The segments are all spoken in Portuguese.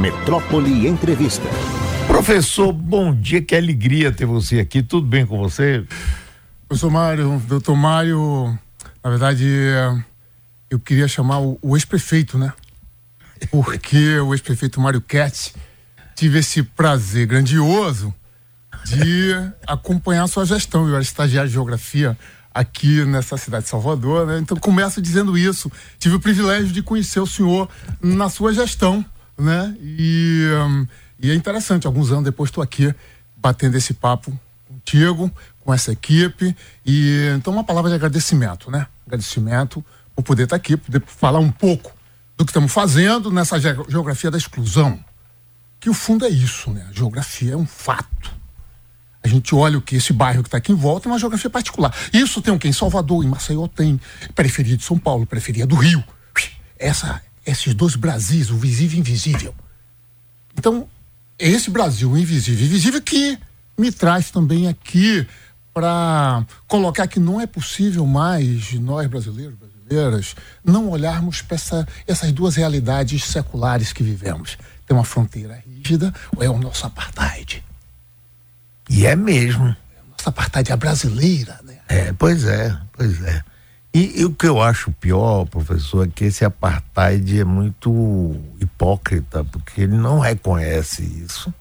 Metrópole Entrevista. Professor, bom dia, que alegria ter você aqui. Tudo bem com você? Professor Mário, doutor Mário, na verdade, eu queria chamar o, o ex-prefeito, né? Porque o ex-prefeito Mário Ketz tive esse prazer grandioso de acompanhar a sua gestão. Eu era estagiário de geografia aqui nessa cidade de Salvador, né? Então começo dizendo isso. Tive o privilégio de conhecer o senhor na sua gestão, né? E, um, e é interessante, alguns anos depois estou aqui batendo esse papo contigo, com essa equipe. E então uma palavra de agradecimento, né? Agradecimento por poder estar aqui, poder falar um pouco do que estamos fazendo nessa geografia da exclusão. Que o fundo é isso, né? A geografia é um fato a gente olha o que esse bairro que está aqui em volta é uma geografia particular. Isso tem o quê? Em Salvador, em Maceió tem, periferia de São Paulo, periferia do Rio. Essa, esses dois Brasis, o visível e invisível. Então, é esse Brasil invisível e invisível que me traz também aqui para colocar que não é possível mais nós brasileiros, brasileiras, não olharmos para essa, essas duas realidades seculares que vivemos. Tem uma fronteira rígida ou é o nosso apartheid? E é mesmo. Nossa apartheid é brasileira, né? É, pois é, pois é. E, e, o que eu acho pior, professor, é que esse apartheid é muito hipócrita, porque ele não reconhece isso,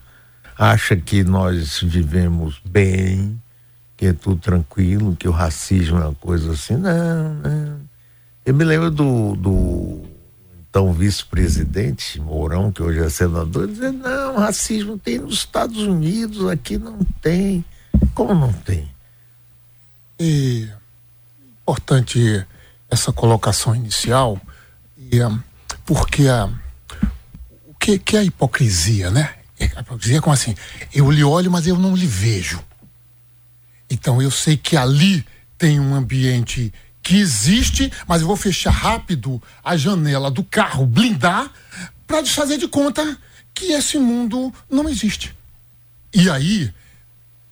acha que nós vivemos bem, que é tudo tranquilo, que o racismo é uma coisa assim. Não, não. Eu me lembro do, do então vice-presidente Mourão, que hoje é senador, dizer, não, racismo tem nos Estados Unidos, aqui não tem. Como não tem? E importante essa colocação inicial, e, um, porque a, o que, que é a hipocrisia, né? É, a hipocrisia é como assim, eu lhe olho, mas eu não lhe vejo. Então eu sei que ali tem um ambiente que existe, mas eu vou fechar rápido a janela do carro, blindar, para desfazer de conta que esse mundo não existe. E aí,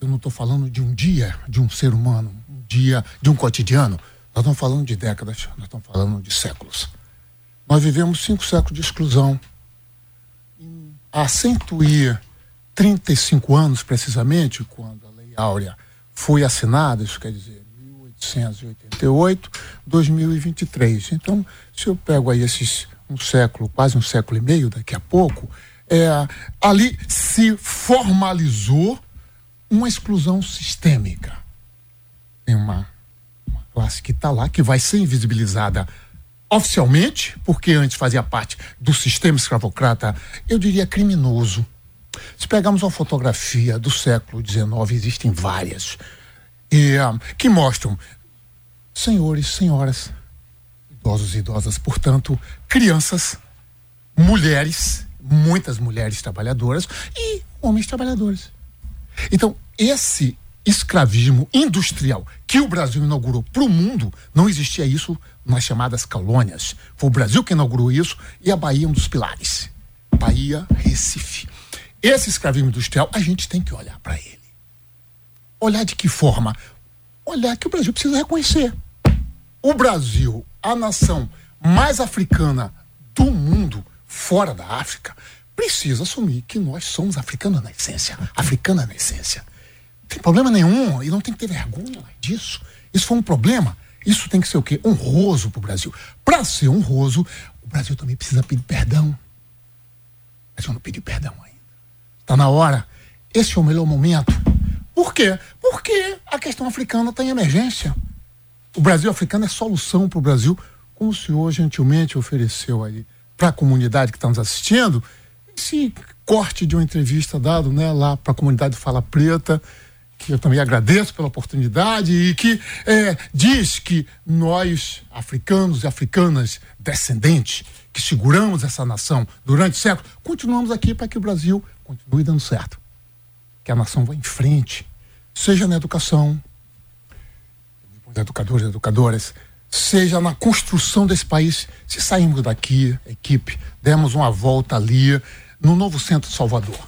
eu não estou falando de um dia de um ser humano, um dia de um cotidiano. Nós estamos falando de décadas, nós estamos falando de séculos. Nós vivemos cinco séculos de exclusão. Há 135 anos, precisamente, quando a Lei Áurea foi assinada, isso quer dizer, 1888, 2023. Então, se eu pego aí esses um século, quase um século e meio daqui a pouco, é, ali se formalizou uma exclusão sistêmica. Tem uma, classe que está lá, que vai ser invisibilizada oficialmente, porque antes fazia parte do sistema escravocrata, eu diria criminoso. Se pegarmos uma fotografia do século XIX, existem várias e, uh, que mostram senhores, senhoras, idosos e idosas, portanto, crianças, mulheres, muitas mulheres trabalhadoras e homens trabalhadores. Então, esse escravismo industrial que o Brasil inaugurou para o mundo, não existia isso nas chamadas colônias. Foi o Brasil que inaugurou isso e a Bahia é um dos pilares. Bahia, Recife. Esse escravismo industrial, a gente tem que olhar para ele. Olhar de que forma? Olhar que o Brasil precisa reconhecer. O Brasil, a nação mais africana do mundo, fora da África, precisa assumir que nós somos africanos na essência. Africana na essência. Tem problema nenhum e não tem que ter vergonha disso. Isso foi um problema. Isso tem que ser o quê? Honroso para o Brasil. Para ser honroso, o Brasil também precisa pedir perdão. O Brasil não pediu perdão ainda. Está na hora. Esse é o melhor momento por quê? Porque a questão africana está em emergência. O Brasil africano é solução para o Brasil, como o senhor gentilmente ofereceu aí para a comunidade que está nos assistindo, esse corte de uma entrevista dado né, lá para a comunidade Fala Preta, que eu também agradeço pela oportunidade e que é, diz que nós, africanos e africanas descendentes, que seguramos essa nação durante séculos, continuamos aqui para que o Brasil continue dando certo que a nação vá em frente, seja na educação, educadores e educadoras, seja na construção desse país. Se sairmos daqui, equipe, demos uma volta ali no novo centro de Salvador.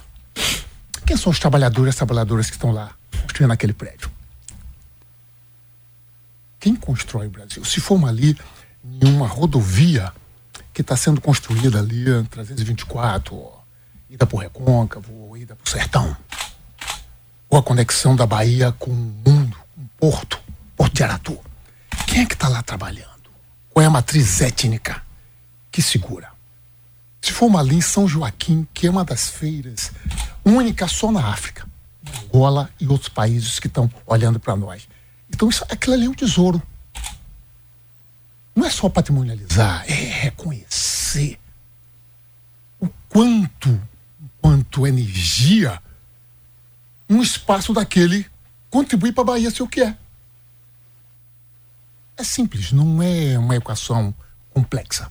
Quem são os trabalhadores e trabalhadoras que estão lá construindo aquele prédio? Quem constrói o Brasil? Se formos ali em uma rodovia que está sendo construída ali, 324, ida para o Recôncavo, ou ida para o Sertão. Ou a conexão da Bahia com o mundo, com o Porto, Porto de Aratu. Quem é que está lá trabalhando? Qual é a matriz étnica que segura? Se for uma ali em São Joaquim, que é uma das feiras única só na África, Angola e outros países que estão olhando para nós. Então, isso, aquilo ali é um tesouro. Não é só patrimonializar, é reconhecer o quanto, quanto energia um espaço daquele contribui para a Bahia ser o que é. É simples, não é uma equação complexa.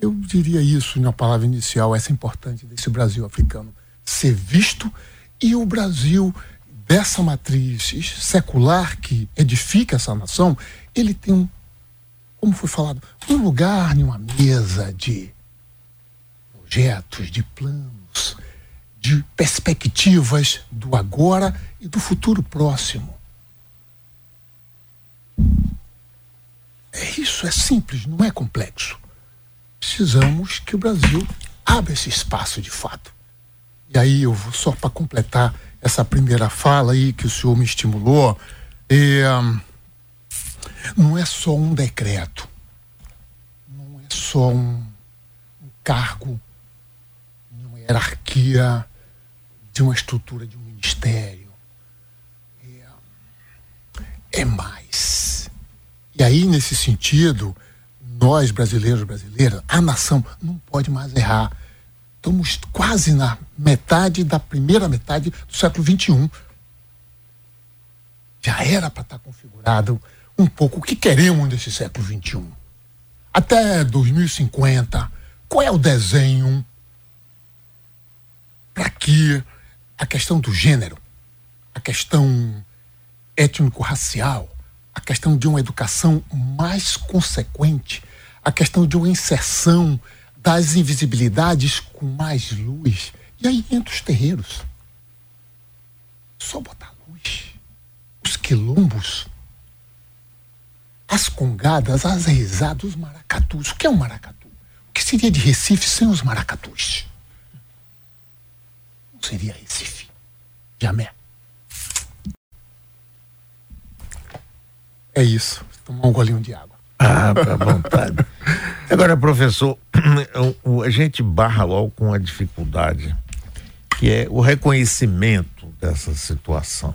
Eu diria isso na palavra inicial, essa é importante desse Brasil africano ser visto e o Brasil dessa matriz secular que edifica essa nação, ele tem um, como foi falado, um lugar em uma mesa de projetos, de planos, de perspectivas do agora e do futuro próximo. É isso, é simples, não é complexo. Precisamos que o Brasil abra esse espaço de fato. E aí eu vou só para completar essa primeira fala aí que o senhor me estimulou, é, não é só um decreto, não é só um, um cargo, uma hierarquia de uma estrutura de um ministério. É, é mais. E aí, nesse sentido, nós brasileiros, brasileiras, a nação não pode mais errar estamos quase na metade da primeira metade do século XXI. Já era para estar tá configurado um pouco o que queremos desse século XXI. Até 2050, qual é o desenho para que a questão do gênero, a questão étnico-racial, a questão de uma educação mais consequente, a questão de uma inserção das invisibilidades com mais luz. E aí entra os terreiros. Só botar luz. Os quilombos. As congadas, as risadas, os maracatus. O que é um maracatu? O que seria de Recife sem os maracatus? Não seria Recife. Jamé. É isso. Tomar um golinho de água. Ah, à vontade. Agora, professor, a gente barra logo com a dificuldade, que é o reconhecimento dessa situação.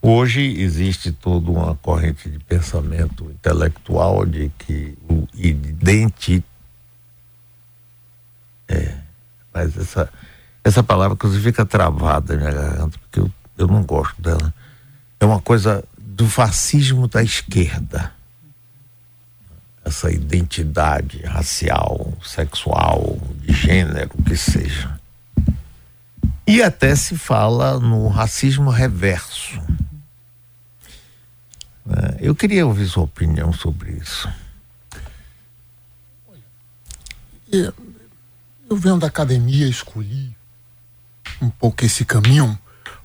Hoje existe toda uma corrente de pensamento intelectual de que o identi é, mas essa essa palavra inclusive fica travada na minha garganta porque eu, eu não gosto dela. É uma coisa do fascismo da esquerda essa identidade racial, sexual, de gênero, que seja. E até se fala no racismo reverso. É, eu queria ouvir sua opinião sobre isso. Eu venho da academia, escolhi um pouco esse caminho,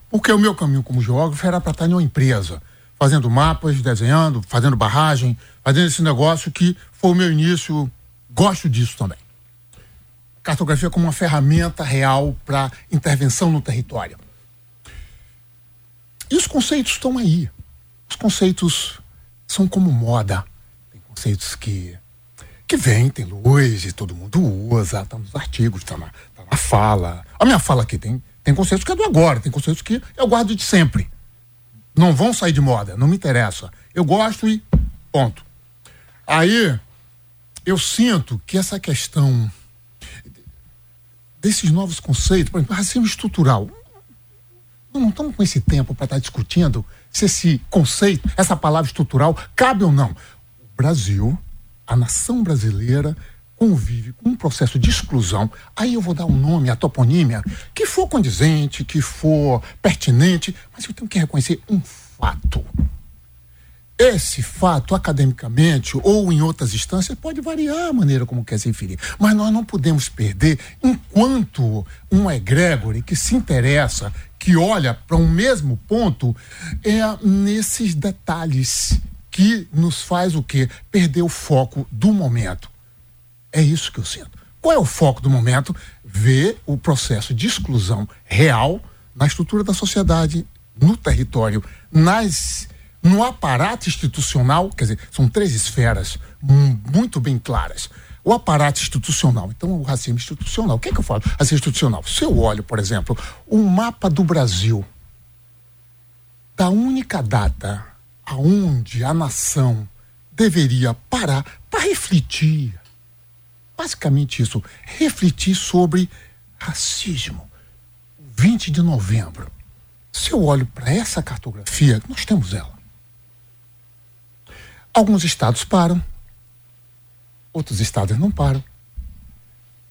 porque o meu caminho como geógrafo era para estar em uma empresa fazendo mapas, desenhando, fazendo barragem, fazendo esse negócio que foi o meu início. Gosto disso também. Cartografia como uma ferramenta real para intervenção no território. E os conceitos estão aí. Os conceitos são como moda. Tem conceitos que que vem, tem luz e todo mundo usa, está nos artigos, está na, tá na fala. A minha fala aqui tem, tem conceitos que é do agora, tem conceitos que eu guardo de sempre não vão sair de moda, não me interessa. Eu gosto e ponto. Aí eu sinto que essa questão desses novos conceitos, por exemplo, racismo estrutural, não estamos com esse tempo para estar tá discutindo se esse conceito, essa palavra estrutural, cabe ou não. O Brasil, a nação brasileira, convive com um processo de exclusão, aí eu vou dar um nome, a toponímia, que for condizente, que for pertinente, mas eu tenho que reconhecer um fato. Esse fato, academicamente ou em outras instâncias, pode variar a maneira como quer se referir. Mas nós não podemos perder, enquanto um egrégore que se interessa, que olha para um mesmo ponto, é nesses detalhes que nos faz o quê? Perder o foco do momento. É isso que eu sinto. Qual é o foco do momento? Ver o processo de exclusão real na estrutura da sociedade, no território, nas no aparato institucional, quer dizer, são três esferas muito bem claras. O aparato institucional, então o racismo institucional. O que é que eu falo? Racismo institucional. Se eu olho, por exemplo, o mapa do Brasil, da única data aonde a nação deveria parar para refletir, basicamente isso, refletir sobre racismo. 20 de novembro. Se eu olho para essa cartografia, nós temos ela. Alguns estados param, outros estados não param.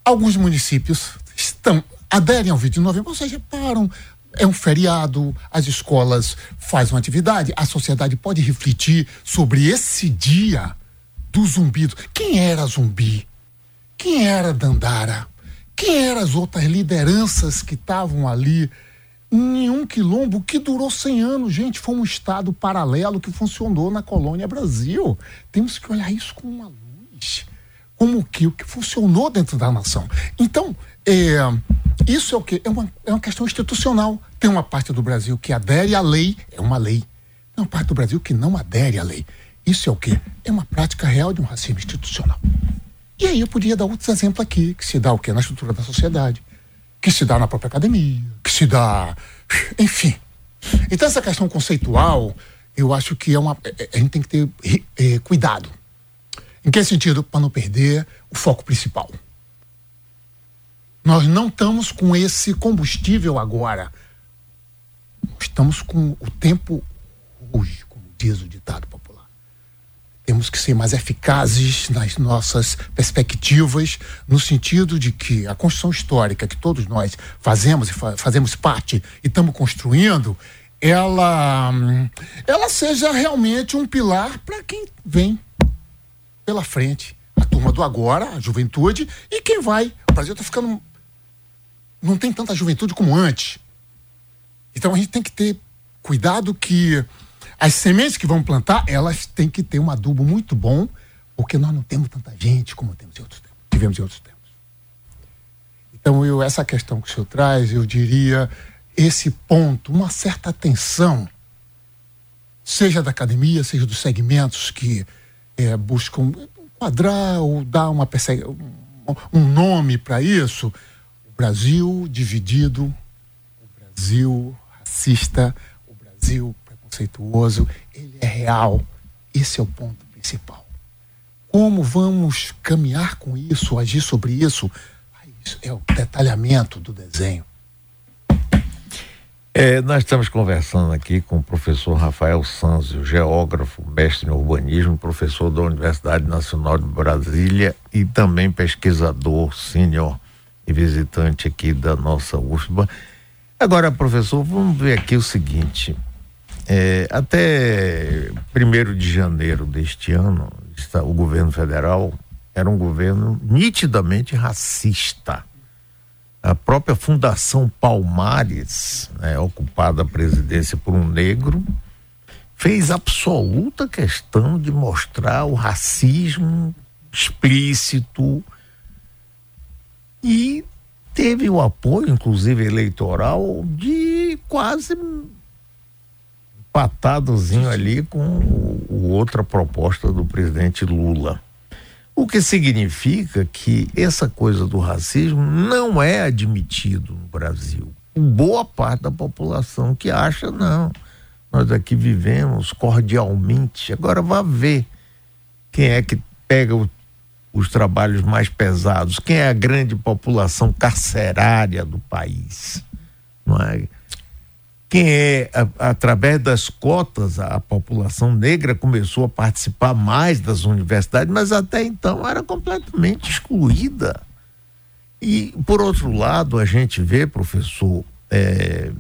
Alguns municípios estão aderem ao 20 de novembro, ou seja, param. É um feriado, as escolas fazem uma atividade, a sociedade pode refletir sobre esse dia do zumbido. Quem era zumbi? Quem era Dandara? Quem eram as outras lideranças que estavam ali nenhum quilombo que durou 100 anos, gente. Foi um estado paralelo que funcionou na colônia Brasil. Temos que olhar isso com uma luz. Como que o que funcionou dentro da nação. Então, é, isso é o que? É uma, é uma questão institucional. Tem uma parte do Brasil que adere à lei, é uma lei. Tem uma parte do Brasil que não adere à lei. Isso é o que? É uma prática real de um racismo institucional. E aí eu podia dar outros exemplos aqui, que se dá o que? Na estrutura da sociedade que se dá na própria academia, que se dá. Enfim. Então, essa questão conceitual, eu acho que é uma. É, é, a gente tem que ter é, cuidado. Em que sentido? Para não perder o foco principal. Nós não estamos com esse combustível agora. Estamos com o tempo hoje, como diz o ditado popular. Temos que ser mais eficazes nas nossas perspectivas, no sentido de que a construção histórica que todos nós fazemos e fa fazemos parte e estamos construindo, ela, ela seja realmente um pilar para quem vem pela frente. A turma do agora, a juventude, e quem vai. O Brasil está ficando. Não tem tanta juventude como antes. Então a gente tem que ter cuidado que as sementes que vão plantar, elas têm que ter um adubo muito bom, porque nós não temos tanta gente como temos em outros tempos, tivemos em outros tempos. Então, eu, essa questão que o senhor traz, eu diria esse ponto, uma certa atenção, seja da academia, seja dos segmentos que é, buscam enquadrar ou dar uma um nome para isso. O Brasil dividido, o Brasil racista, o Brasil preconceituoso, ele é real. Esse é o ponto principal. Como vamos caminhar com isso, agir sobre isso? Isso é o detalhamento do desenho. É, nós estamos conversando aqui com o professor Rafael Sanzio, geógrafo, mestre em urbanismo, professor da Universidade Nacional de Brasília e também pesquisador sênior e visitante aqui da nossa UFBA. Agora, professor, vamos ver aqui o seguinte: é, até 1 de janeiro deste ano, está, o governo federal era um governo nitidamente racista. A própria Fundação Palmares, né, ocupada a presidência por um negro, fez absoluta questão de mostrar o racismo explícito e teve o apoio, inclusive eleitoral, de quase empatadozinho ali com o, outra proposta do presidente Lula. O que significa que essa coisa do racismo não é admitido no Brasil. Boa parte da população que acha, não. Nós aqui vivemos cordialmente. Agora vá ver quem é que pega o, os trabalhos mais pesados, quem é a grande população carcerária do país. Não é? Quem é, a, através das cotas, a, a, população negra começou a participar mais das universidades, mas até então era completamente excluída. E, por outro lado, a gente vê, professor, é,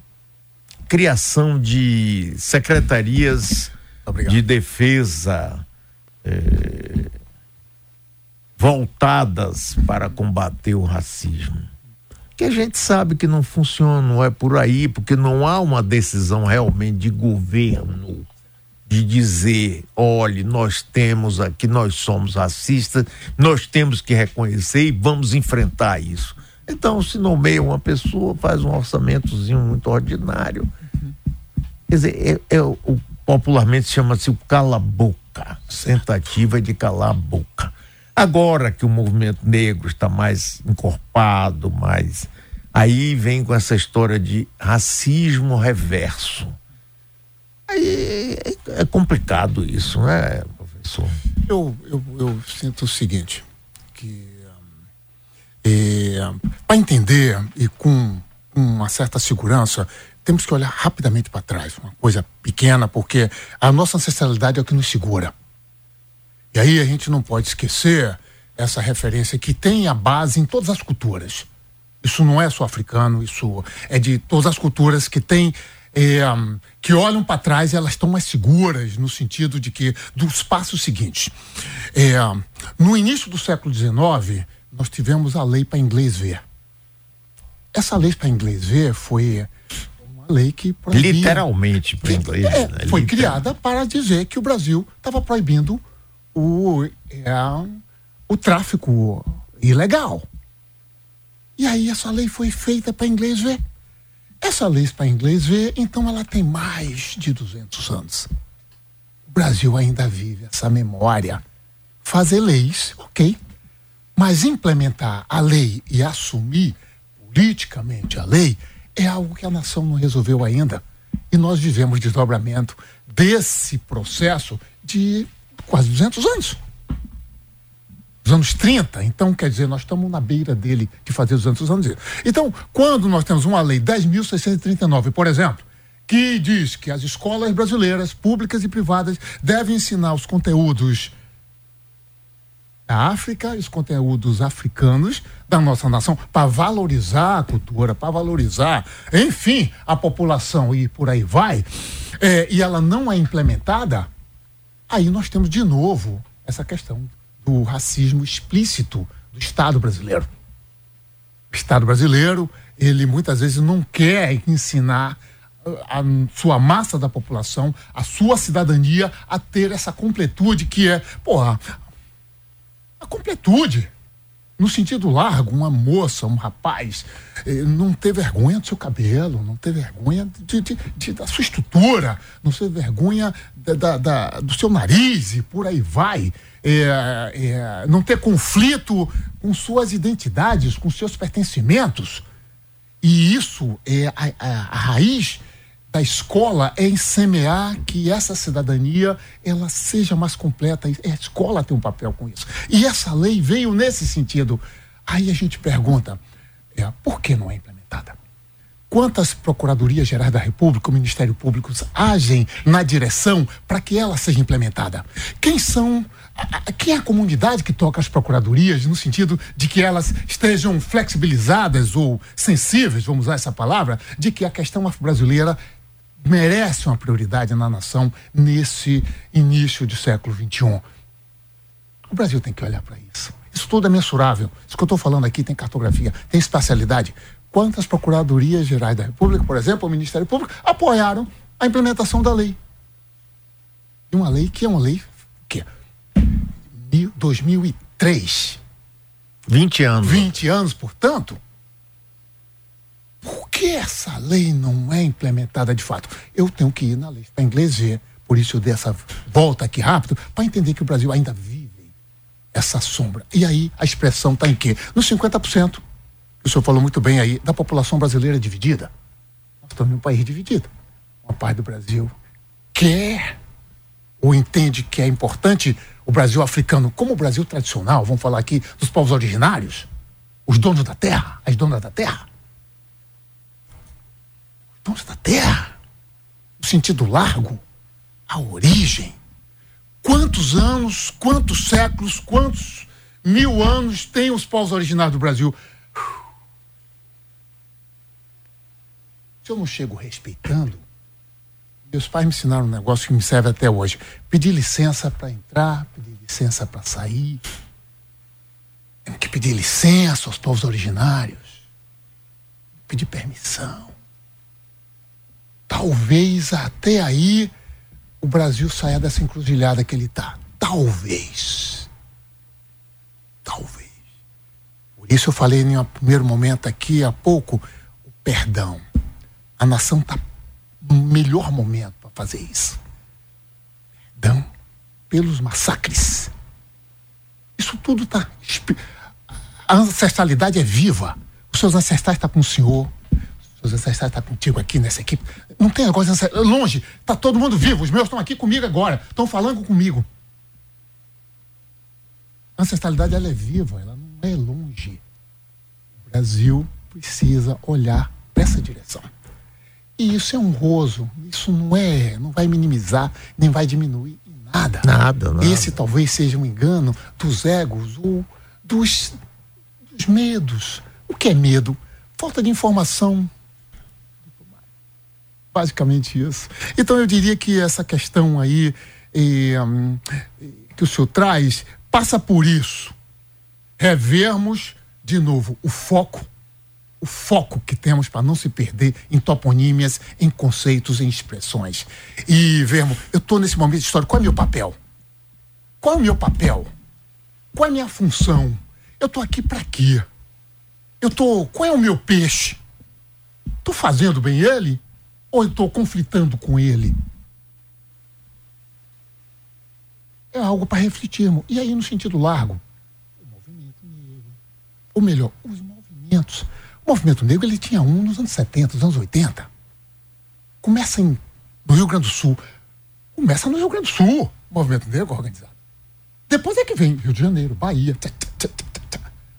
criação de secretarias Obrigado. de defesa é, voltadas para combater o racismo que a gente sabe que não funciona, não é por aí, porque não há uma decisão realmente de governo de dizer, olhe, nós temos aqui, nós somos racistas, nós temos que reconhecer e vamos enfrentar isso. Então, se nomeia uma pessoa, faz um orçamentozinho muito ordinário. Quer dizer, é, é o, popularmente chama-se o cala-boca, tentativa de calar a boca. Agora que o movimento negro está mais encorpado, mais. Aí vem com essa história de racismo reverso. Aí é complicado isso, né, professor? Eu, eu, eu sinto o seguinte, que é, para entender e com uma certa segurança, temos que olhar rapidamente para trás, uma coisa pequena, porque a nossa ancestralidade é o que nos segura. E aí a gente não pode esquecer essa referência que tem a base em todas as culturas. Isso não é só africano, isso é de todas as culturas que têm é, que olham para trás e elas estão mais seguras no sentido de que dos passos seguintes. É, no início do século XIX, nós tivemos a lei para inglês ver. Essa lei para inglês ver foi uma lei que proibia, literalmente para inglês. É, né? Foi criada para dizer que o Brasil estava proibindo o, é, o tráfico ilegal. E aí essa lei foi feita para inglês ver. Essa lei para inglês ver, então ela tem mais de 200 anos. O Brasil ainda vive essa memória. Fazer leis, ok. Mas implementar a lei e assumir politicamente a lei é algo que a nação não resolveu ainda. E nós vivemos desdobramento desse processo de quase 200 anos. Os anos 30, então quer dizer, nós estamos na beira dele de fazer 200 anos. Então, quando nós temos uma lei 10.639, por exemplo, que diz que as escolas brasileiras, públicas e privadas, devem ensinar os conteúdos da África, os conteúdos africanos da nossa nação, para valorizar a cultura, para valorizar, enfim, a população e por aí vai, é, e ela não é implementada, aí nós temos de novo essa questão do racismo explícito do Estado brasileiro. O Estado brasileiro, ele muitas vezes não quer ensinar a sua massa da população, a sua cidadania a ter essa completude que é, porra, a completude. No sentido largo, uma moça, um rapaz, eh, não ter vergonha do seu cabelo, não ter vergonha de, de, de da sua estrutura, não ter vergonha da, da, do seu nariz e por aí vai. É, é, não ter conflito com suas identidades, com seus pertencimentos. E isso é a, a, a raiz da escola é em semear que essa cidadania ela seja mais completa. A escola tem um papel com isso. E essa lei veio nesse sentido. Aí a gente pergunta, é, por que não é implementada? Quantas procuradorias gerais da República, o Ministério Público agem na direção para que ela seja implementada? Quem são quem é a comunidade que toca as procuradorias, no sentido de que elas estejam flexibilizadas ou sensíveis, vamos usar essa palavra, de que a questão afro-brasileira merece uma prioridade na nação nesse início de século XXI. O Brasil tem que olhar para isso. Isso tudo é mensurável. Isso que eu estou falando aqui tem cartografia, tem espacialidade. Quantas procuradorias gerais da República, por exemplo, o Ministério Público, apoiaram a implementação da lei? E uma lei que é uma lei que 2003. 20 anos. 20 anos, portanto, por que essa lei não é implementada de fato? Eu tenho que ir na lei para inglês ver, por isso eu dei essa volta aqui rápido, para entender que o Brasil ainda vive essa sombra. E aí a expressão está em quê? Nos 50%. O senhor falou muito bem aí, da população brasileira dividida. Nós estamos em um país dividido. Uma parte do Brasil quer ou entende que é importante o Brasil africano como o Brasil tradicional, vamos falar aqui dos povos originários, os donos da terra, as donas da terra donos da terra, no sentido largo, a origem. Quantos anos, quantos séculos, quantos mil anos tem os povos originários do Brasil? Se eu não chego respeitando, meus pais me ensinaram um negócio que me serve até hoje: pedir licença para entrar, pedir licença para sair. Temos que pedir licença aos povos originários, pedir permissão talvez até aí o Brasil saia dessa encruzilhada que ele está. Talvez. Talvez. Por isso eu falei em um primeiro momento aqui há pouco o perdão. A nação está no melhor momento para fazer isso. Perdão pelos massacres. Isso tudo está. A ancestralidade é viva. Os seus ancestrais estão tá com o senhor. Os ancestrais estão tá contigo aqui nessa equipe. Não tem negócio longe. Está todo mundo vivo. Os meus estão aqui comigo agora. Estão falando comigo. A ancestralidade ela é viva, ela não é longe. O Brasil precisa olhar para essa direção. E isso é honroso. Isso não é, não vai minimizar, nem vai diminuir nada. Nada, nada. Esse talvez seja um engano dos egos ou dos, dos medos. O que é medo? Falta de informação. Basicamente isso. Então eu diria que essa questão aí um, que o senhor traz passa por isso. Revermos de novo o foco, o foco que temos para não se perder em toponímias, em conceitos, em expressões. E vermos, eu estou nesse momento de história, qual é o meu papel? Qual é o meu papel? Qual é a minha função? Eu estou aqui para quê? Eu tô, qual é o meu peixe? Estou fazendo bem ele ou estou conflitando com ele? É algo para refletirmos. E aí, no sentido largo, o movimento negro, ou melhor, os movimentos. O movimento negro ele tinha um nos anos 70, nos anos 80. Começa em, no Rio Grande do Sul. Começa no Rio Grande do Sul, o movimento negro organizado. Depois é que vem Rio de Janeiro, Bahia.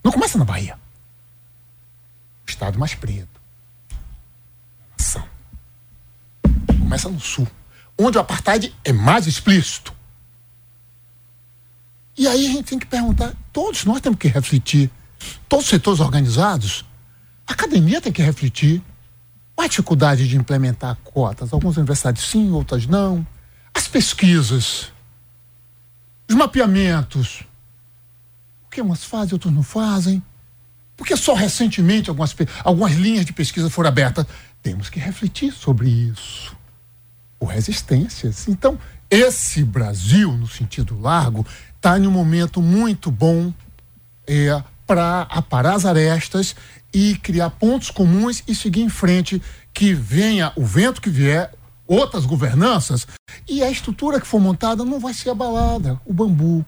Não começa na Bahia. O estado mais preto. Nação. Começa no sul, onde o apartheid é mais explícito. E aí a gente tem que perguntar, todos nós temos que refletir, todos os setores organizados, a academia tem que refletir. a dificuldade de implementar cotas. Algumas universidades sim, outras não. As pesquisas, os mapeamentos. O que umas fazem, outros não fazem. Porque só recentemente algumas, algumas linhas de pesquisa foram abertas. Temos que refletir sobre isso. O resistências. Então, esse Brasil, no sentido largo, está em um momento muito bom é, para aparar as arestas e criar pontos comuns e seguir em frente. Que venha o vento que vier, outras governanças, e a estrutura que for montada não vai ser abalada. O bambu,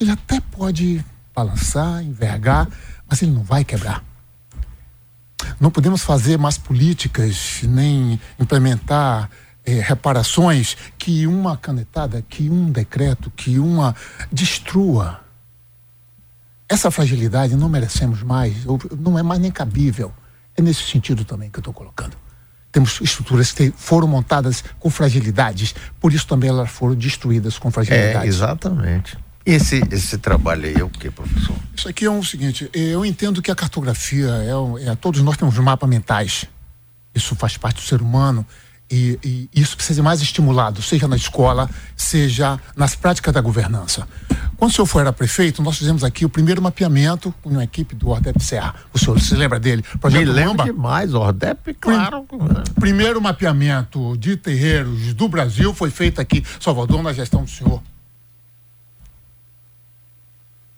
ele até pode balançar, envergar, mas ele não vai quebrar. Não podemos fazer mais políticas, nem implementar é, reparações que uma canetada, que um decreto, que uma destrua. Essa fragilidade não merecemos mais, não é mais nem cabível. É nesse sentido também que eu estou colocando. Temos estruturas que foram montadas com fragilidades, por isso também elas foram destruídas com fragilidades. É, exatamente. Esse, esse trabalho aí é o que, professor? Isso aqui é o um seguinte, eu entendo que a cartografia é, é, todos nós temos mapas mentais. Isso faz parte do ser humano e, e, isso precisa ser mais estimulado, seja na escola, seja nas práticas da governança. Quando o senhor foi era prefeito, nós fizemos aqui o primeiro mapeamento com uma equipe do Ordep Serra. O senhor se lembra dele? Projeto Me lembro Mamba? demais, Ordep, claro. Primeiro mapeamento de terreiros do Brasil foi feito aqui, Salvador, na gestão do senhor.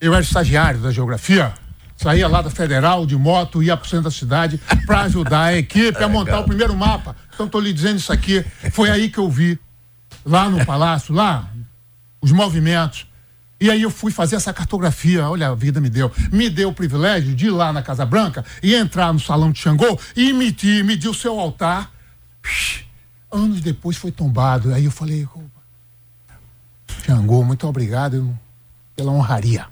Eu era estagiário da geografia, saía lá da Federal de moto, ia para o centro da cidade para ajudar a equipe a montar o primeiro mapa. Então estou lhe dizendo isso aqui. Foi aí que eu vi, lá no palácio, lá, os movimentos. E aí eu fui fazer essa cartografia, olha, a vida me deu. Me deu o privilégio de ir lá na Casa Branca e entrar no salão de Xangô e medir, medir o seu altar. Anos depois foi tombado. Aí eu falei, Xangô, muito obrigado pela honraria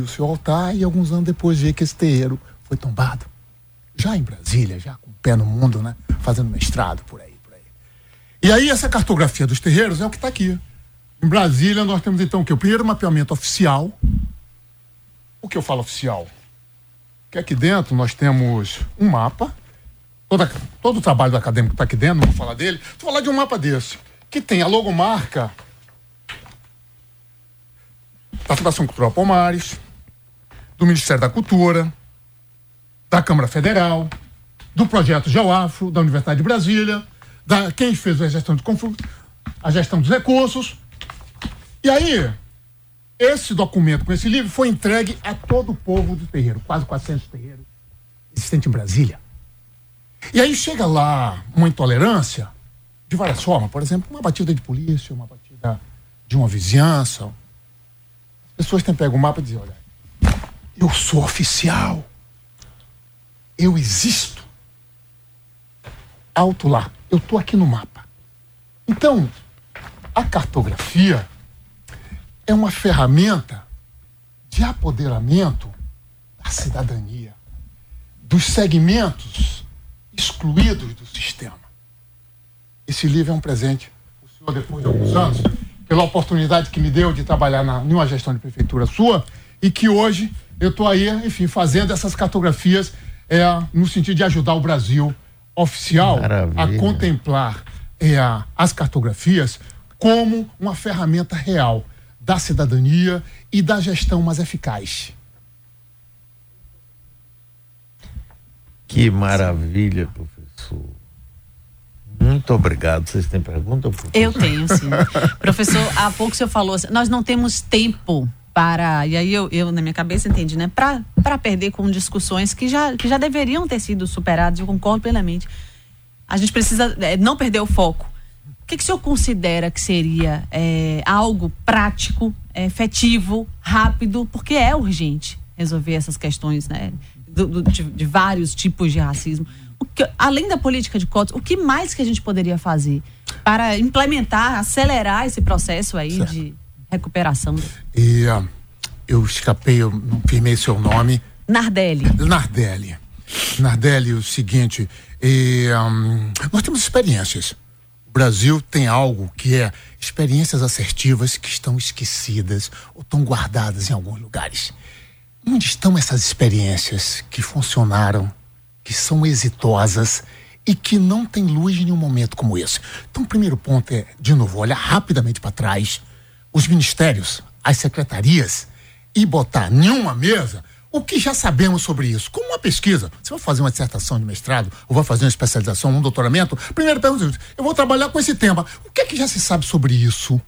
o seu altar e alguns anos depois ver que esse terreiro foi tombado. Já em Brasília, já com o pé no mundo, né? Fazendo mestrado por aí, por aí. E aí essa cartografia dos terreiros é o que está aqui. Em Brasília nós temos então o que? O primeiro mapeamento oficial. O que eu falo oficial? Que aqui dentro nós temos um mapa. Toda, todo o trabalho do acadêmico está aqui dentro, não vou falar dele. Vou falar de um mapa desse, que tem a logomarca da Fundação Cultural Palmares, do Ministério da Cultura, da Câmara Federal, do Projeto Geoafro, da Universidade de Brasília, da, quem fez a gestão de conflito, a gestão dos recursos. E aí, esse documento com esse livro foi entregue a todo o povo do terreiro, quase 400 terreiros existentes em Brasília. E aí chega lá uma intolerância de várias formas, por exemplo, uma batida de polícia, uma batida de uma vizinhança. As pessoas têm pego o mapa e dizem, olha, eu sou oficial. Eu existo. Alto lá. Eu estou aqui no mapa. Então, a cartografia é uma ferramenta de apoderamento da cidadania, dos segmentos excluídos do sistema. Esse livro é um presente. O senhor, depois de alguns anos, pela oportunidade que me deu de trabalhar na, em uma gestão de prefeitura sua, e que hoje eu estou aí, enfim, fazendo essas cartografias é, no sentido de ajudar o Brasil oficial Maravilha. a contemplar é, as cartografias como uma ferramenta real da cidadania e da gestão mais eficaz. Que maravilha, professor. Muito obrigado. Vocês têm pergunta? Professor? Eu tenho, sim. professor, há pouco o senhor falou, assim, nós não temos tempo para. E aí eu, eu na minha cabeça entendi, né? Para perder com discussões que já, que já deveriam ter sido superadas, eu concordo plenamente. A gente precisa é, não perder o foco. O que, que o senhor considera que seria é, algo prático, é, efetivo, rápido, porque é urgente resolver essas questões, né? Do, do, de, de, vários tipos de racismo. Que, além da política de cotas, o que mais que a gente poderia fazer para implementar, acelerar esse processo aí certo. de recuperação. E uh, eu escapei, eu não firmei seu nome. Nardelli. Nardelli. Nardelli, o seguinte, e, um, nós temos experiências. O Brasil tem algo que é experiências assertivas que estão esquecidas ou estão guardadas em alguns lugares. Onde estão essas experiências que funcionaram, que são exitosas e que não tem luz em nenhum momento como esse? Então, o primeiro ponto é, de novo, olhar rapidamente para trás os ministérios, as secretarias e botar em uma mesa o que já sabemos sobre isso. Como uma pesquisa. Você vai fazer uma dissertação de mestrado ou vai fazer uma especialização, um doutoramento? Primeiro pergunta, eu vou trabalhar com esse tema. O que é que já se sabe sobre isso?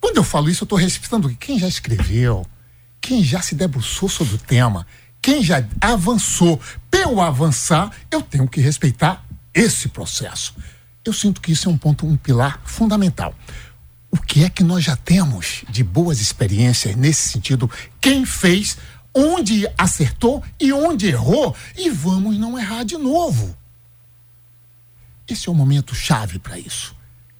Quando eu falo isso, eu estou respeitando quem já escreveu, quem já se debruçou sobre o tema, quem já avançou. Eu avançar, eu tenho que respeitar esse processo. Eu sinto que isso é um ponto, um pilar fundamental o que é que nós já temos de boas experiências nesse sentido? Quem fez, onde acertou e onde errou, e vamos não errar de novo. Esse é o momento chave para isso.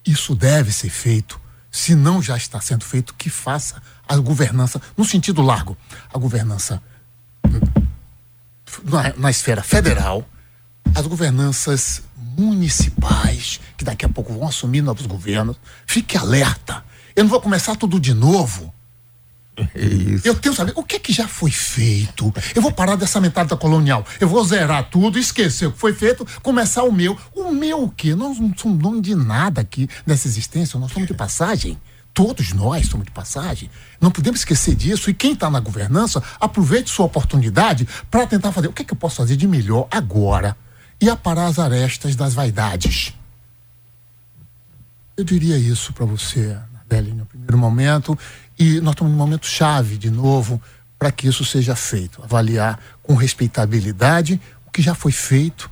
Isso deve ser feito, se não já está sendo feito, que faça a governança, no sentido largo, a governança na, na esfera federal, as governanças municipais, que daqui a pouco vão assumir novos governos. Fique alerta. Eu não vou começar tudo de novo. É isso. Eu tenho que saber o que, que já foi feito. Eu vou parar dessa mentalidade colonial. Eu vou zerar tudo, esquecer o que foi feito, começar o meu. O meu o quê? Nós não somos dono de nada aqui nessa existência, nós somos de passagem. Todos nós somos de passagem. Não podemos esquecer disso. E quem está na governança, aproveite sua oportunidade para tentar fazer o que, que eu posso fazer de melhor agora e aparar as arestas das vaidades. Eu diria isso para você, Nardelli, no primeiro momento, e nós estamos num momento chave, de novo, para que isso seja feito. Avaliar com respeitabilidade o que já foi feito,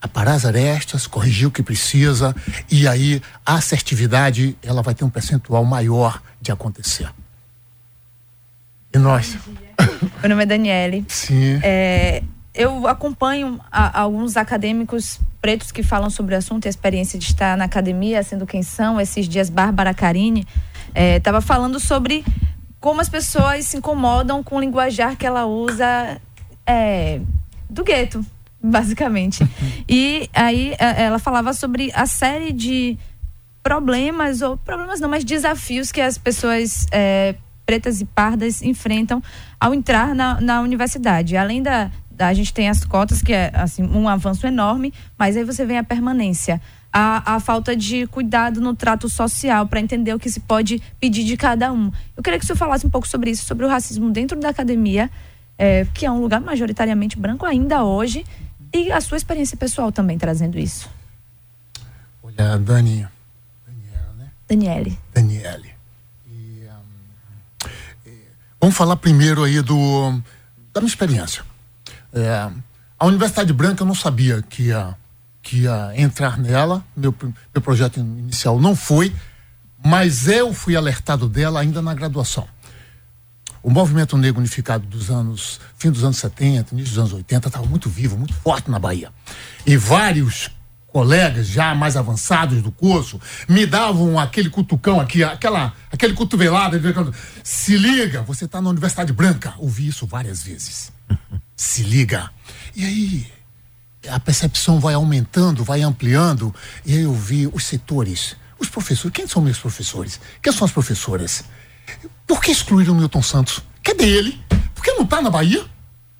aparar as arestas, corrigir o que precisa, e aí a assertividade ela vai ter um percentual maior de acontecer. E nós? Meu nome é Daniele. Sim. É, eu acompanho a, alguns acadêmicos pretos que falam sobre o assunto e a experiência de estar na academia, sendo quem são. Esses dias, Bárbara Carini estava é, falando sobre como as pessoas se incomodam com o linguajar que ela usa é, do gueto, basicamente. e aí é, ela falava sobre a série de problemas, ou problemas não, mas desafios que as pessoas é, pretas e pardas enfrentam ao entrar na, na universidade. Além da, a gente tem as cotas, que é assim, um avanço enorme, mas aí você vem a permanência. A, a falta de cuidado no trato social para entender o que se pode pedir de cada um. Eu queria que o senhor falasse um pouco sobre isso, sobre o racismo dentro da academia, é, que é um lugar majoritariamente branco ainda hoje, e a sua experiência pessoal também trazendo isso. Olha, Dani. Daniela, né? Daniele. Daniele. E, um, e, vamos falar primeiro aí do, da minha experiência. É, a Universidade Branca eu não sabia que ia, que ia entrar nela. Meu, meu projeto inicial não foi, mas eu fui alertado dela ainda na graduação. O movimento negro unificado dos anos, fim dos anos 70, início dos anos 80, estava muito vivo, muito forte na Bahia. E vários colegas já mais avançados do curso me davam aquele cutucão aqui, aquela, aquele cotovelado. Se liga, você está na Universidade Branca. Ouvi isso várias vezes. Se liga. E aí a percepção vai aumentando, vai ampliando. E aí eu vi os setores, os professores. Quem são meus professores? Quem são as professoras? Por que excluíram o Milton Santos? Cadê ele? Por que não está na Bahia?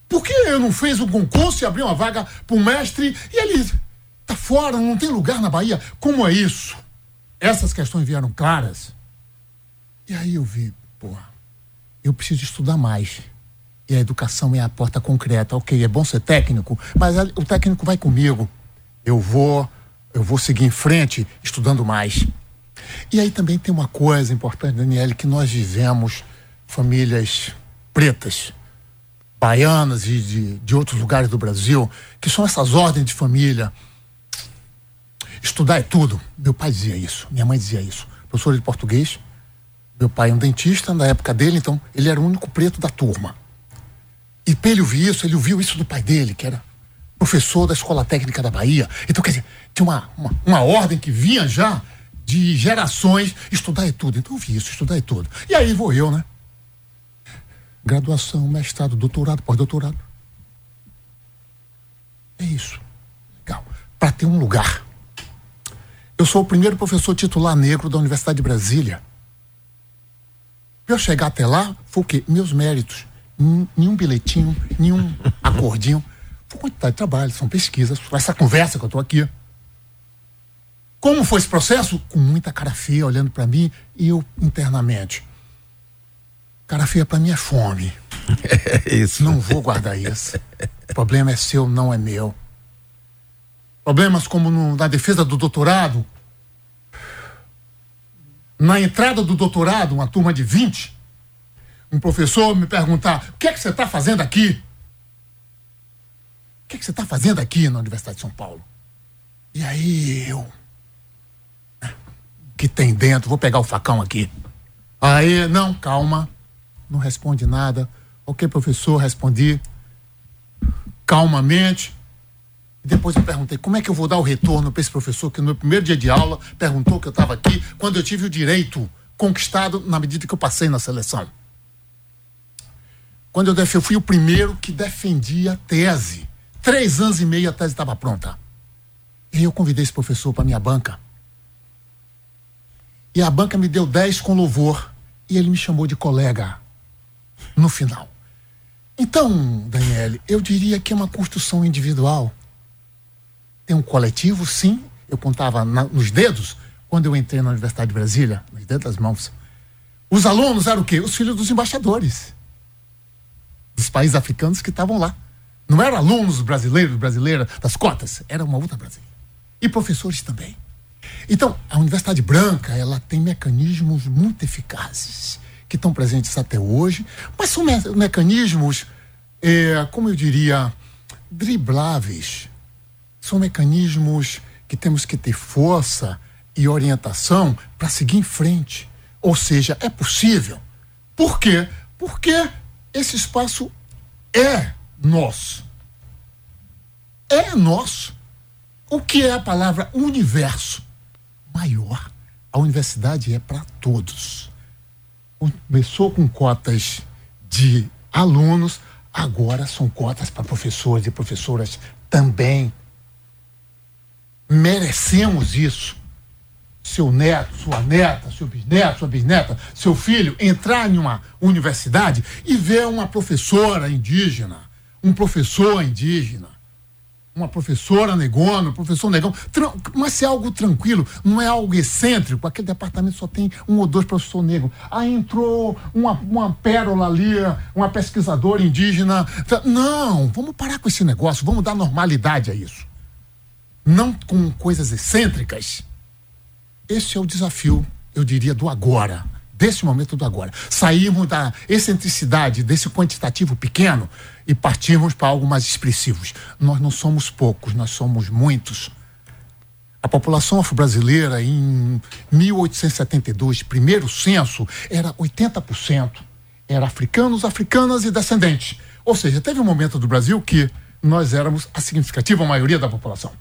Por que não fez um concurso e abriu uma vaga para um mestre e ele está fora, não tem lugar na Bahia? Como é isso? Essas questões vieram claras. E aí eu vi, porra, eu preciso estudar mais. E a educação é a porta concreta. Ok, é bom ser técnico, mas o técnico vai comigo. Eu vou, eu vou seguir em frente estudando mais. E aí também tem uma coisa importante, Daniele, que nós vivemos famílias pretas, baianas e de, de outros lugares do Brasil, que são essas ordens de família. Estudar é tudo. Meu pai dizia isso, minha mãe dizia isso. Professor de português, meu pai é um dentista, na época dele, então ele era o único preto da turma. E ele ouvir isso, ele ouviu isso do pai dele, que era professor da Escola Técnica da Bahia. Então, quer dizer, tinha uma, uma, uma ordem que vinha já de gerações, estudar é tudo. Então eu vi isso, estudar é tudo. E aí vou eu, né? Graduação, mestrado, doutorado, pós-doutorado. É isso. Legal. Para ter um lugar. Eu sou o primeiro professor titular negro da Universidade de Brasília. Para eu chegar até lá, foi o quê? Meus méritos. Nenhum bilhetinho, nenhum acordinho. Foi quantidade de trabalho, são pesquisas, essa conversa que eu estou aqui. Como foi esse processo? Com muita cara feia olhando para mim e eu internamente. Cara feia para mim é fome. É isso. Não vou guardar isso. O problema é seu, não é meu. Problemas como no, na defesa do doutorado. Na entrada do doutorado, uma turma de 20, um professor me perguntar: o que é que você está fazendo aqui? O que é que você está fazendo aqui na Universidade de São Paulo? E aí eu que tem dentro, vou pegar o facão aqui. Aí, não, calma, não responde nada. Ok, professor, respondi calmamente. Depois eu perguntei, como é que eu vou dar o retorno para esse professor que no primeiro dia de aula perguntou que eu estava aqui, quando eu tive o direito conquistado na medida que eu passei na seleção. Quando eu, def... eu fui o primeiro que defendia a tese. Três anos e meio a tese estava pronta. E eu convidei esse professor para minha banca. E a banca me deu 10 com louvor. E ele me chamou de colega no final. Então, Daniele, eu diria que é uma construção individual. Tem um coletivo, sim. Eu contava na, nos dedos quando eu entrei na Universidade de Brasília, nos dedos das mãos. Os alunos eram o quê? Os filhos dos embaixadores dos países africanos que estavam lá. Não eram alunos brasileiros, brasileiras das cotas, era uma outra Brasília. E professores também. Então, a Universidade Branca, ela tem mecanismos muito eficazes que estão presentes até hoje, mas são me mecanismos, é, como eu diria, dribláveis. São mecanismos que temos que ter força e orientação para seguir em frente. Ou seja, é possível. Por quê? Porque esse espaço é nosso. É nosso. O que é a palavra universo? Maior. A universidade é para todos. Começou com cotas de alunos, agora são cotas para professores e professoras também. Merecemos isso. Seu neto, sua neta, seu bisneto, sua bisneta, seu filho entrar em uma universidade e ver uma professora indígena, um professor indígena, uma professora negona, professor negão, mas se é algo tranquilo, não é algo excêntrico, aquele departamento só tem um ou dois professores negros. Aí entrou uma, uma pérola ali, uma pesquisadora indígena. Não, vamos parar com esse negócio, vamos dar normalidade a isso. Não com coisas excêntricas. esse é o desafio, eu diria, do agora, desse momento do agora. Sairmos da excentricidade, desse quantitativo pequeno e partirmos para algo mais expressivo. Nós não somos poucos, nós somos muitos. A população afro-brasileira em 1872, primeiro censo, era 80%. Era africanos, africanas e descendentes. Ou seja, teve um momento do Brasil que nós éramos a significativa maioria da população.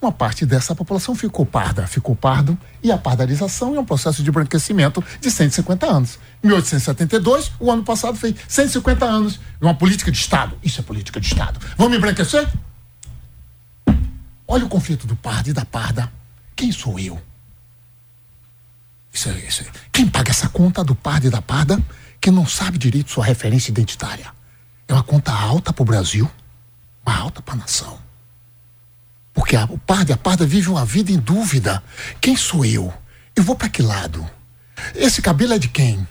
Uma parte dessa população ficou parda, ficou pardo, e a pardalização é um processo de branquecimento de 150 anos. 1872, o ano passado fez 150 anos uma política de Estado. Isso é política de Estado. Vamos embranquecer? Olha o conflito do pardo e da parda. Quem sou eu? Isso é, isso é. Quem paga essa conta do pardo e da parda que não sabe direito sua referência identitária? É uma conta alta para o Brasil, uma alta para a nação. Porque a, o pardo e a parda vive uma vida em dúvida. Quem sou eu? Eu vou para que lado? Esse cabelo é de quem?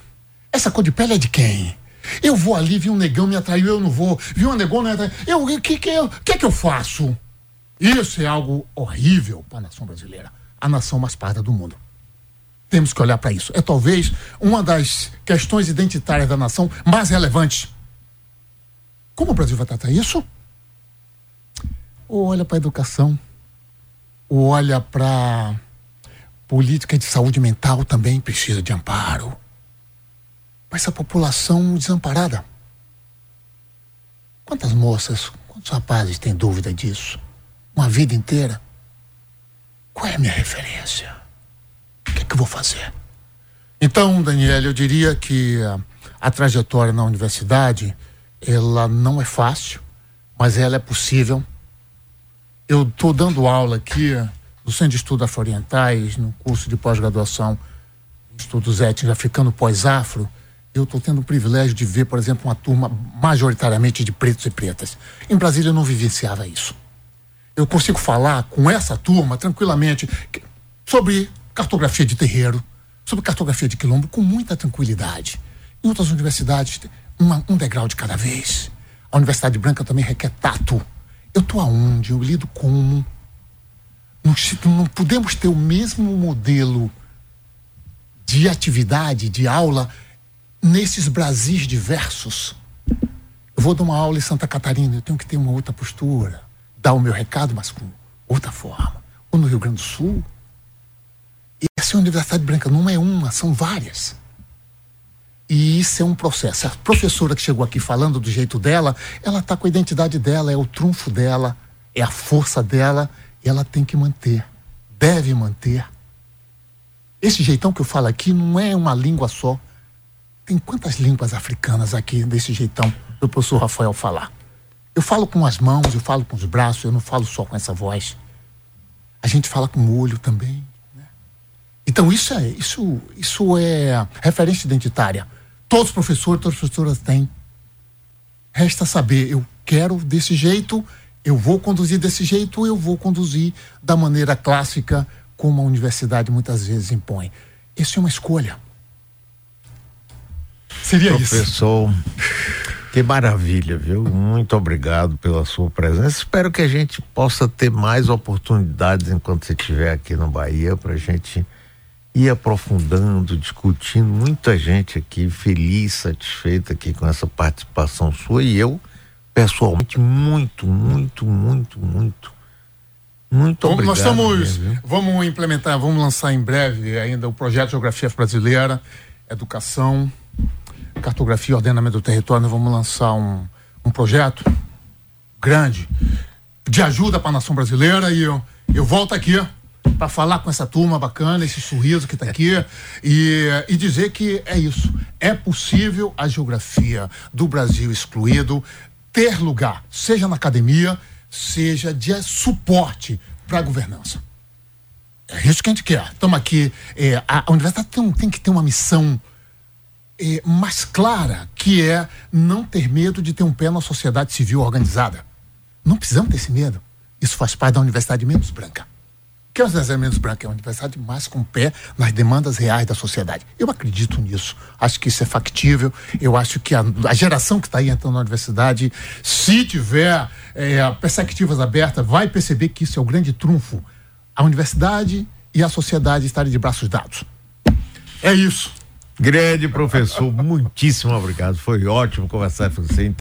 Essa cor de pele é de quem? Eu vou ali, vi um negão me atraiu, eu não vou. Vi uma negona me atraiu. Eu, o que, que, que, que eu faço? Isso é algo horrível para a nação brasileira, a nação mais parda do mundo. Temos que olhar para isso. É talvez uma das questões identitárias da nação mais relevantes. Como o Brasil vai tratar isso? Ou olha para a educação, ou olha para política de saúde mental também precisa de amparo. Mas a população desamparada. Quantas moças, quantos rapazes têm dúvida disso? uma vida inteira. Qual é a minha referência? O que é que eu vou fazer? Então, Daniel, eu diria que a, a trajetória na universidade, ela não é fácil, mas ela é possível. Eu estou dando aula aqui no Centro de Estudos Afro-Orientais, no curso de pós-graduação Estudos Étnicos Africano Pós-Afro. Eu estou tendo o privilégio de ver, por exemplo, uma turma majoritariamente de pretos e pretas. Em Brasília eu não vivenciava isso eu consigo falar com essa turma tranquilamente sobre cartografia de terreiro, sobre cartografia de quilombo com muita tranquilidade. Em outras universidades, uma, um degrau de cada vez. A Universidade Branca também requer tato. Eu estou aonde? Eu lido como? Não, não podemos ter o mesmo modelo de atividade, de aula, nesses Brasis diversos. Eu vou dar uma aula em Santa Catarina, eu tenho que ter uma outra postura dar o meu recado, mas com outra forma. Ou no Rio Grande do Sul. E essa Universidade Branca não é uma, são várias. E isso é um processo. A professora que chegou aqui falando do jeito dela, ela está com a identidade dela, é o trunfo dela, é a força dela, e ela tem que manter, deve manter. Esse jeitão que eu falo aqui não é uma língua só. Tem quantas línguas africanas aqui desse jeitão do professor Rafael falar? Eu falo com as mãos, eu falo com os braços, eu não falo só com essa voz. A gente fala com o olho também. Né? Então isso é, isso, isso é referência identitária. Todos os professores, todas as professoras têm. Resta saber, eu quero desse jeito, eu vou conduzir desse jeito, eu vou conduzir da maneira clássica como a universidade muitas vezes impõe. Isso é uma escolha. Seria Professor, isso. Professor, que maravilha, viu? Muito obrigado pela sua presença. Espero que a gente possa ter mais oportunidades enquanto você estiver aqui na Bahia para a gente ir aprofundando, discutindo. Muita gente aqui feliz, satisfeita aqui com essa participação sua e eu pessoalmente muito, muito, muito, muito. Muito obrigado. Nós estamos, mesmo. vamos implementar, vamos lançar em breve ainda o projeto Geografia Brasileira, Educação cartografia e ordenamento do território, nós vamos lançar um, um projeto grande de ajuda para a nação brasileira e eu, eu volto aqui para falar com essa turma bacana, esse sorriso que está aqui e, e dizer que é isso. É possível a geografia do Brasil excluído ter lugar, seja na academia, seja de suporte para a governança. É isso que a gente quer. Estamos aqui. É, a, a universidade tem, tem que ter uma missão é, mais clara, que é não ter medo de ter um pé na sociedade civil organizada. Não precisamos ter esse medo. Isso faz parte da universidade menos branca. Que a universidade menos branca? É a universidade mais com pé nas demandas reais da sociedade. Eu acredito nisso. Acho que isso é factível. Eu acho que a, a geração que está aí entrando na universidade, se tiver é, perspectivas abertas, vai perceber que isso é o grande trunfo. A universidade e a sociedade estarem de braços dados. É isso. Grande professor, muitíssimo obrigado. Foi ótimo conversar com você.